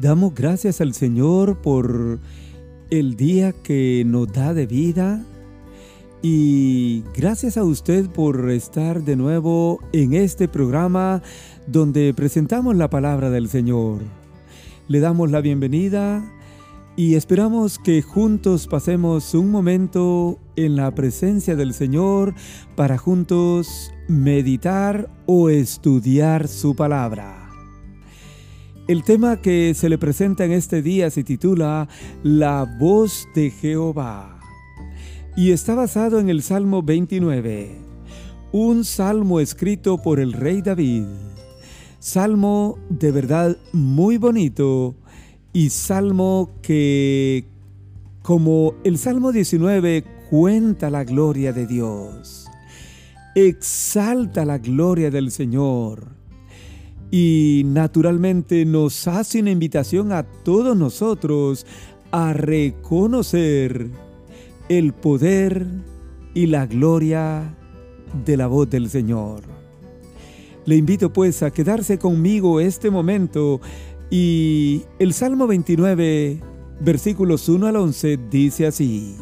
Damos gracias al Señor por el día que nos da de vida y gracias a usted por estar de nuevo en este programa donde presentamos la palabra del Señor. Le damos la bienvenida y esperamos que juntos pasemos un momento en la presencia del Señor para juntos meditar o estudiar su palabra. El tema que se le presenta en este día se titula La voz de Jehová. Y está basado en el Salmo 29, un salmo escrito por el rey David. Salmo de verdad muy bonito y salmo que, como el Salmo 19, cuenta la gloria de Dios, exalta la gloria del Señor y naturalmente nos hace una invitación a todos nosotros a reconocer el poder y la gloria de la voz del Señor. Le invito pues a quedarse conmigo este momento y el Salmo 29, versículos 1 al 11 dice así.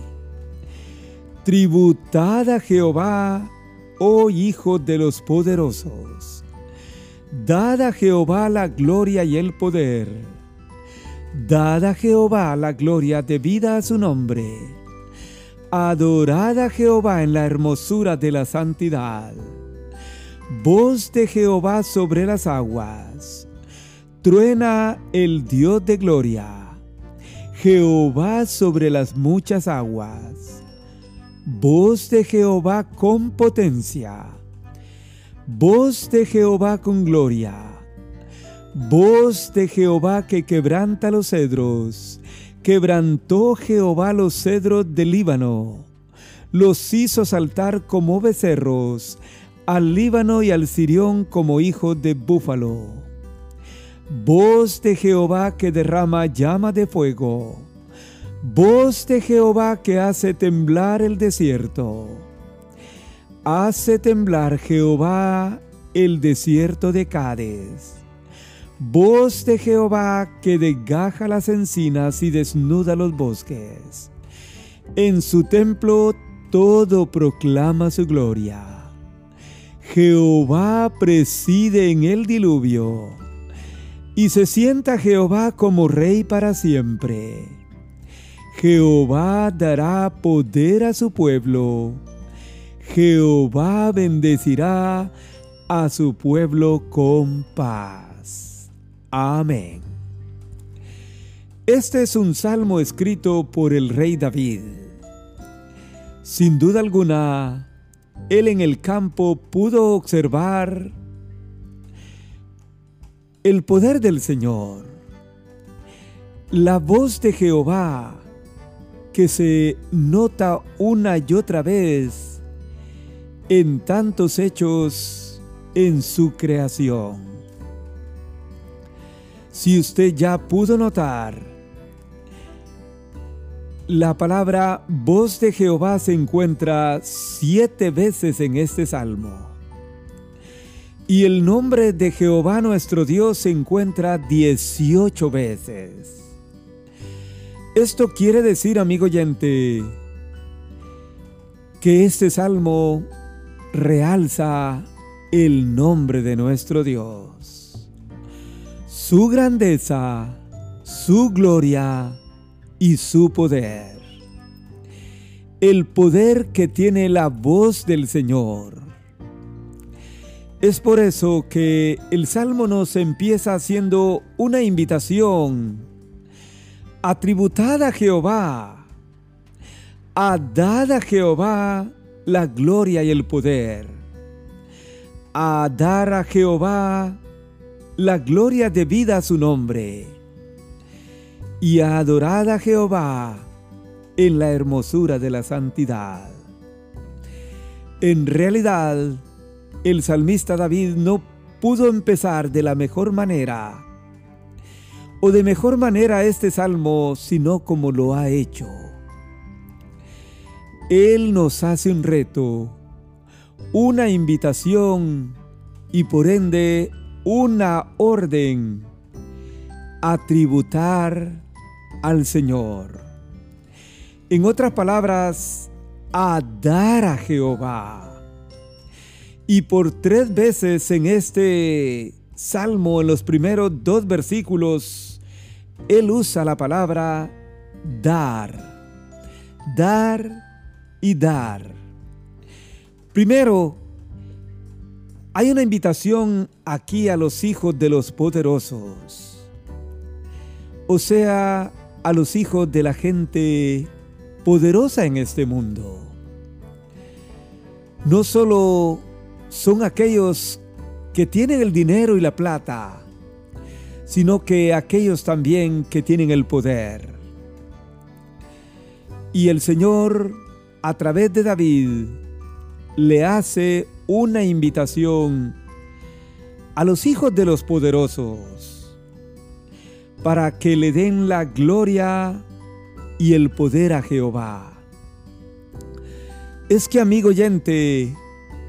Tributad a Jehová, oh Hijo de los poderosos Dad a Jehová la gloria y el poder. Dad a Jehová la gloria debida a su nombre. Adorad a Jehová en la hermosura de la santidad. Voz de Jehová sobre las aguas. Truena el Dios de gloria. Jehová sobre las muchas aguas. Voz de Jehová con potencia Voz de Jehová con gloria. Voz de Jehová que quebranta los cedros. Quebrantó Jehová los cedros del Líbano. Los hizo saltar como becerros, al Líbano y al Sirión como hijos de búfalo. Voz de Jehová que derrama llama de fuego. Voz de Jehová que hace temblar el desierto Hace temblar Jehová el desierto de Cádiz. Voz de Jehová que desgaja las encinas y desnuda los bosques. En su templo todo proclama su gloria. Jehová preside en el diluvio, y se sienta Jehová como rey para siempre. Jehová dará poder a su pueblo Jehová bendecirá a su pueblo con paz. Amén. Este es un salmo escrito por el rey David. Sin duda alguna, él en el campo pudo observar el poder del Señor, la voz de Jehová que se nota una y otra vez en tantos hechos en su creación. Si usted ya pudo notar, la palabra voz de Jehová se encuentra siete veces en este salmo. Y el nombre de Jehová nuestro Dios se encuentra dieciocho veces. Esto quiere decir, amigo oyente, que este salmo realza el nombre de nuestro Dios, su grandeza, su gloria y su poder. El poder que tiene la voz del Señor. Es por eso que el Salmo nos empieza haciendo una invitación a tributar a Jehová, a dar a Jehová la gloria y el poder, a dar a Jehová la gloria debida a su nombre, y a adorar a Jehová en la hermosura de la santidad. En realidad, el salmista David no pudo empezar de la mejor manera, o de mejor manera este salmo, sino como lo ha hecho él nos hace un reto, una invitación y por ende una orden a tributar al Señor. En otras palabras, a dar a Jehová. Y por tres veces en este salmo, en los primeros dos versículos, él usa la palabra dar. Dar y dar. Primero, hay una invitación aquí a los hijos de los poderosos, o sea, a los hijos de la gente poderosa en este mundo. No solo son aquellos que tienen el dinero y la plata, sino que aquellos también que tienen el poder. Y el Señor, a través de David, le hace una invitación a los hijos de los poderosos para que le den la gloria y el poder a Jehová. Es que, amigo oyente,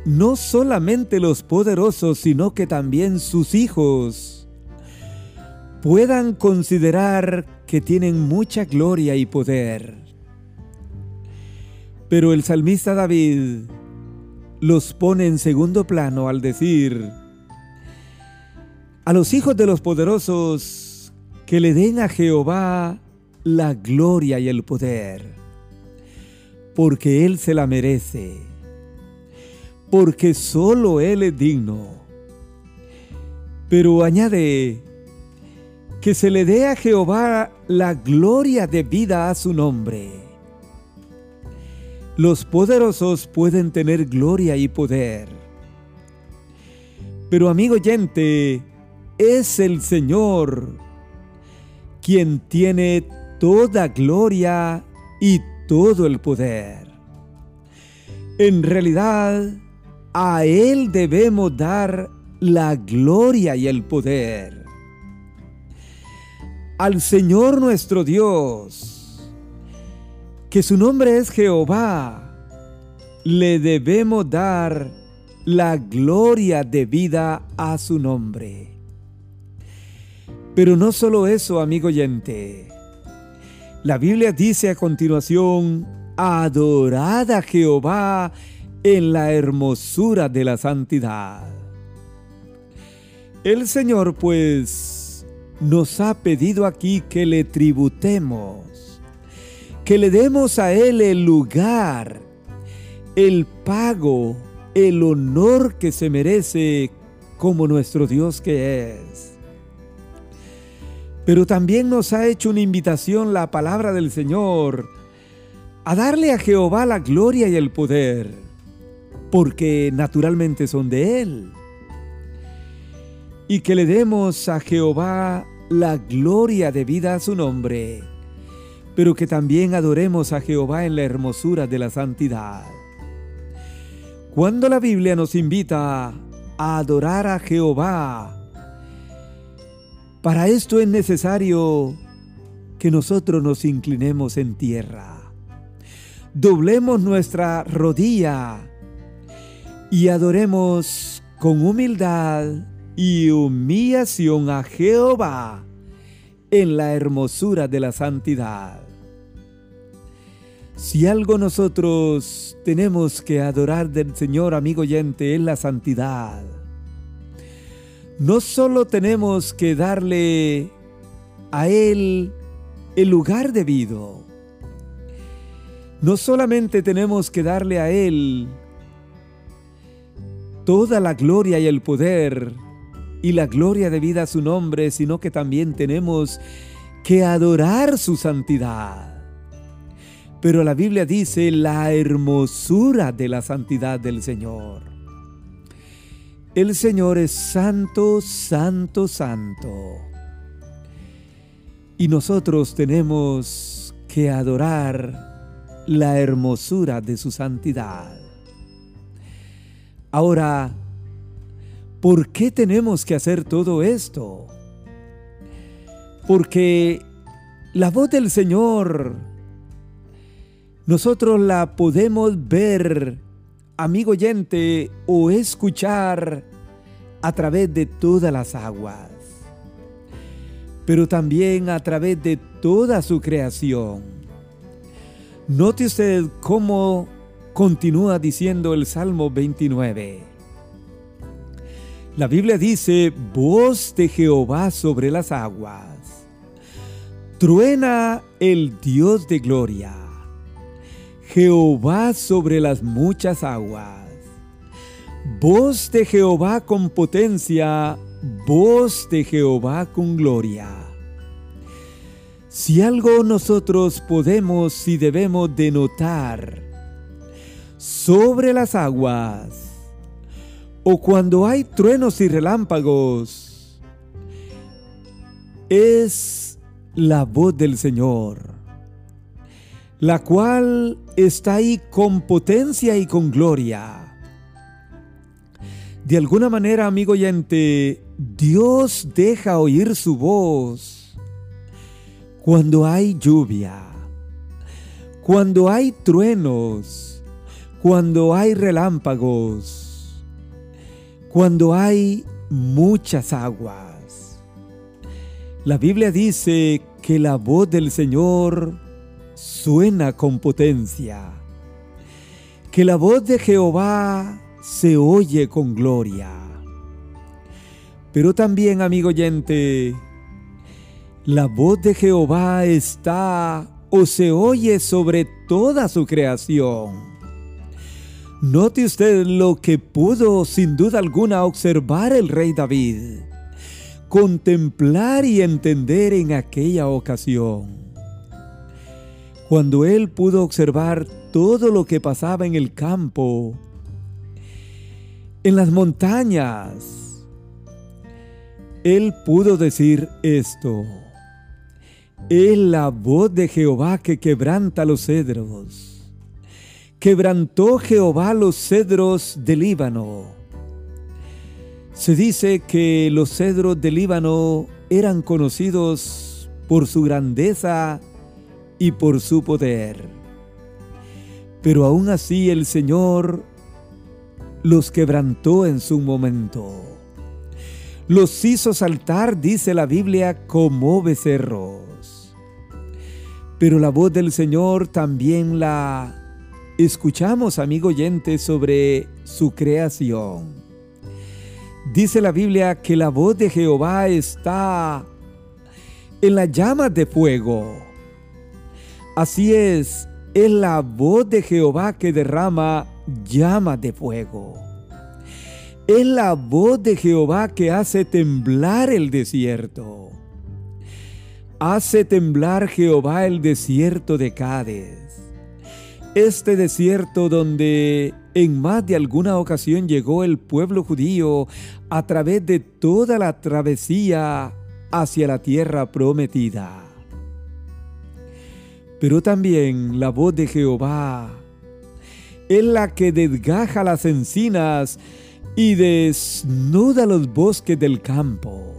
no solamente los poderosos, sino que también sus hijos puedan considerar que tienen mucha gloria y poder. Pero el salmista David los pone en segundo plano al decir, a los hijos de los poderosos que le den a Jehová la gloria y el poder, porque Él se la merece, porque solo Él es digno. Pero añade, que se le dé a Jehová la gloria de vida a su nombre los poderosos pueden tener gloria y poder. Pero amigo oyente, es el Señor quien tiene toda gloria y todo el poder. En realidad, a Él debemos dar la gloria y el poder. Al Señor nuestro Dios que su nombre es Jehová, le debemos dar la gloria debida a su nombre. Pero no solo eso, amigo oyente. La Biblia dice a continuación, adorad a Jehová en la hermosura de la santidad. El Señor pues nos ha pedido aquí que le tributemos que le demos a Él el lugar, el pago, el honor que se merece como nuestro Dios que es. Pero también nos ha hecho una invitación la palabra del Señor a darle a Jehová la gloria y el poder, porque naturalmente son de Él. Y que le demos a Jehová la gloria debida a su nombre pero que también adoremos a Jehová en la hermosura de la santidad. Cuando la Biblia nos invita a adorar a Jehová, para esto es necesario que nosotros nos inclinemos en tierra, doblemos nuestra rodilla y adoremos con humildad y humillación a Jehová en la hermosura de la santidad. Si algo nosotros tenemos que adorar del Señor, amigo oyente, es la santidad. No solo tenemos que darle a Él el lugar debido, no solamente tenemos que darle a Él toda la gloria y el poder y la gloria debida a su nombre, sino que también tenemos que adorar su santidad. Pero la Biblia dice la hermosura de la santidad del Señor. El Señor es santo, santo, santo. Y nosotros tenemos que adorar la hermosura de su santidad. Ahora, ¿por qué tenemos que hacer todo esto? Porque la voz del Señor nosotros la podemos ver, amigo oyente, o escuchar a través de todas las aguas. pero también a través de toda su creación. Note usted cómo continúa diciendo el Salmo 29. La Biblia dice, voz de Jehová sobre las aguas. Truena el Dios de gloria. Jehová sobre las muchas aguas. Voz de Jehová con potencia, voz de Jehová con gloria. Si algo nosotros podemos y debemos denotar sobre las aguas, o cuando hay truenos y relámpagos, es la voz del Señor, la cual está ahí con potencia y con gloria de alguna manera, amigo oyente, Dios deja oír su voz cuando hay lluvia, cuando hay truenos, cuando hay relámpagos, cuando hay muchas aguas. La Biblia dice que la voz del Señor suena con potencia, que la voz de Jehová se oye con gloria. Pero también, amigo oyente, la voz de Jehová está o se oye sobre toda su creación. Note usted lo que pudo sin duda alguna observar el rey David, contemplar y entender en aquella ocasión. Cuando él pudo observar todo lo que pasaba en el campo, en las montañas. Él pudo decir esto. Es la voz de Jehová que quebranta los cedros. Quebrantó Jehová los cedros del Líbano. Se dice que los cedros del Líbano eran conocidos por su grandeza y por su poder. Pero aún así el Señor los quebrantó en su momento. Los hizo saltar, dice la Biblia, como becerros. Pero la voz del Señor también la escuchamos, amigo oyente, sobre su creación. Dice la Biblia que la voz de Jehová está en las llamas de fuego. Así es, es la voz de Jehová que derrama llama de fuego. Es la voz de Jehová que hace temblar el desierto. Hace temblar Jehová el desierto de Cádiz. Este desierto donde en más de alguna ocasión llegó el pueblo judío a través de toda la travesía hacia la tierra prometida. Pero también la voz de Jehová es la que desgaja las encinas y desnuda los bosques del campo.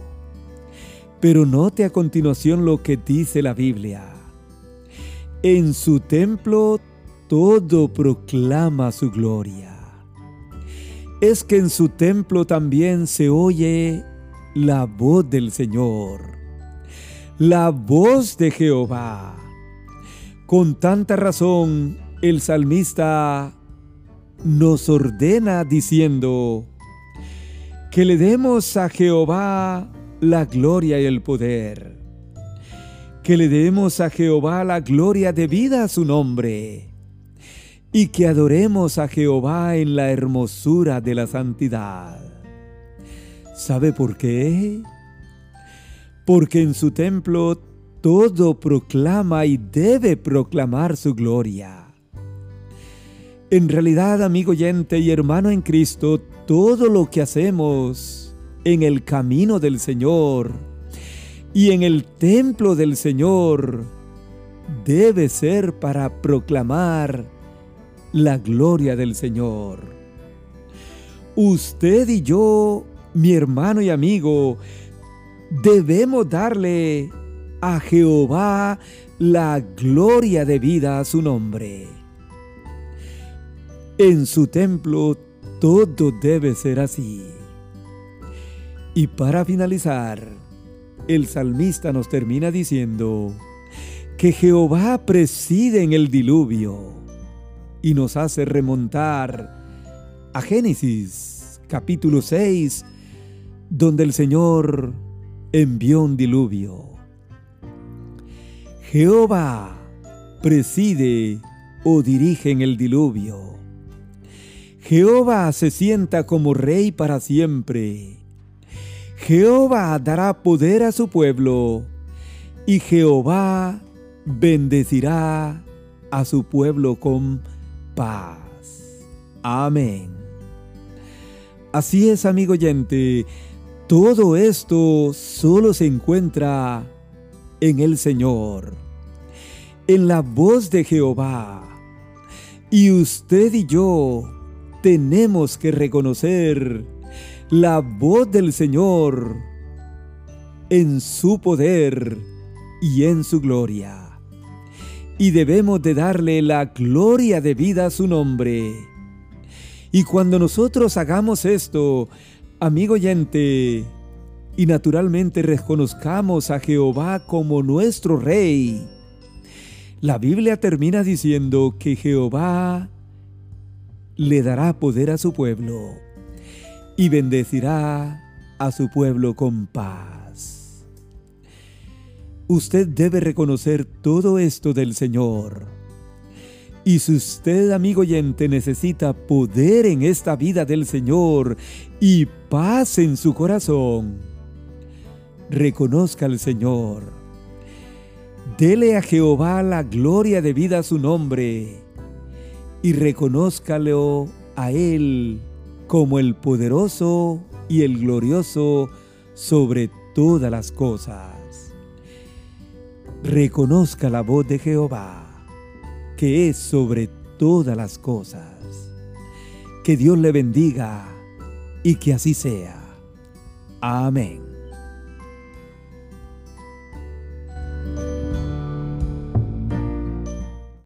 Pero note a continuación lo que dice la Biblia. En su templo todo proclama su gloria. Es que en su templo también se oye la voz del Señor, la voz de Jehová. Con tanta razón, el salmista nos ordena diciendo que le demos a Jehová la gloria y el poder, que le demos a Jehová la gloria debida a su nombre, y que adoremos a Jehová en la hermosura de la santidad. ¿Sabe por qué? Porque en su templo todo proclama y debe proclamar su gloria. En realidad, amigo oyente y hermano en Cristo, todo lo que hacemos en el camino del Señor y en el templo del Señor debe ser para proclamar la gloria del Señor. Usted y yo, mi hermano y amigo, debemos darle a Jehová la gloria de vida a su nombre. En su templo todo debe ser así. Y para finalizar, el salmista nos termina diciendo que Jehová preside en el diluvio y nos hace remontar a Génesis capítulo 6, donde el Señor envió un diluvio. Jehová preside o dirige en el diluvio. Jehová se sienta como rey para siempre. Jehová dará poder a su pueblo y Jehová bendecirá a su pueblo con paz. Amén. Así es, amigo oyente, todo esto solo se encuentra en el Señor, en la voz de Jehová. Y usted y yo tenemos que reconocer la voz del Señor en su poder y en su gloria. Y debemos de darle la gloria de vida a su nombre. Y cuando nosotros hagamos esto, amigo oyente, y naturalmente reconozcamos a Jehová como nuestro Rey, la Biblia termina diciendo que Jehová le dará poder a su pueblo y bendecirá a su pueblo con paz. Usted debe reconocer todo esto del Señor. Y si usted, amigo oyente, necesita poder en esta vida del Señor y paz en su corazón, reconozca al Señor. Dele a Jehová la gloria de vida a su nombre y reconózcalo a Él como el poderoso y el glorioso sobre todas las cosas. Reconozca la voz de Jehová, que es sobre todas las cosas. Que Dios le bendiga y que así sea. Amén.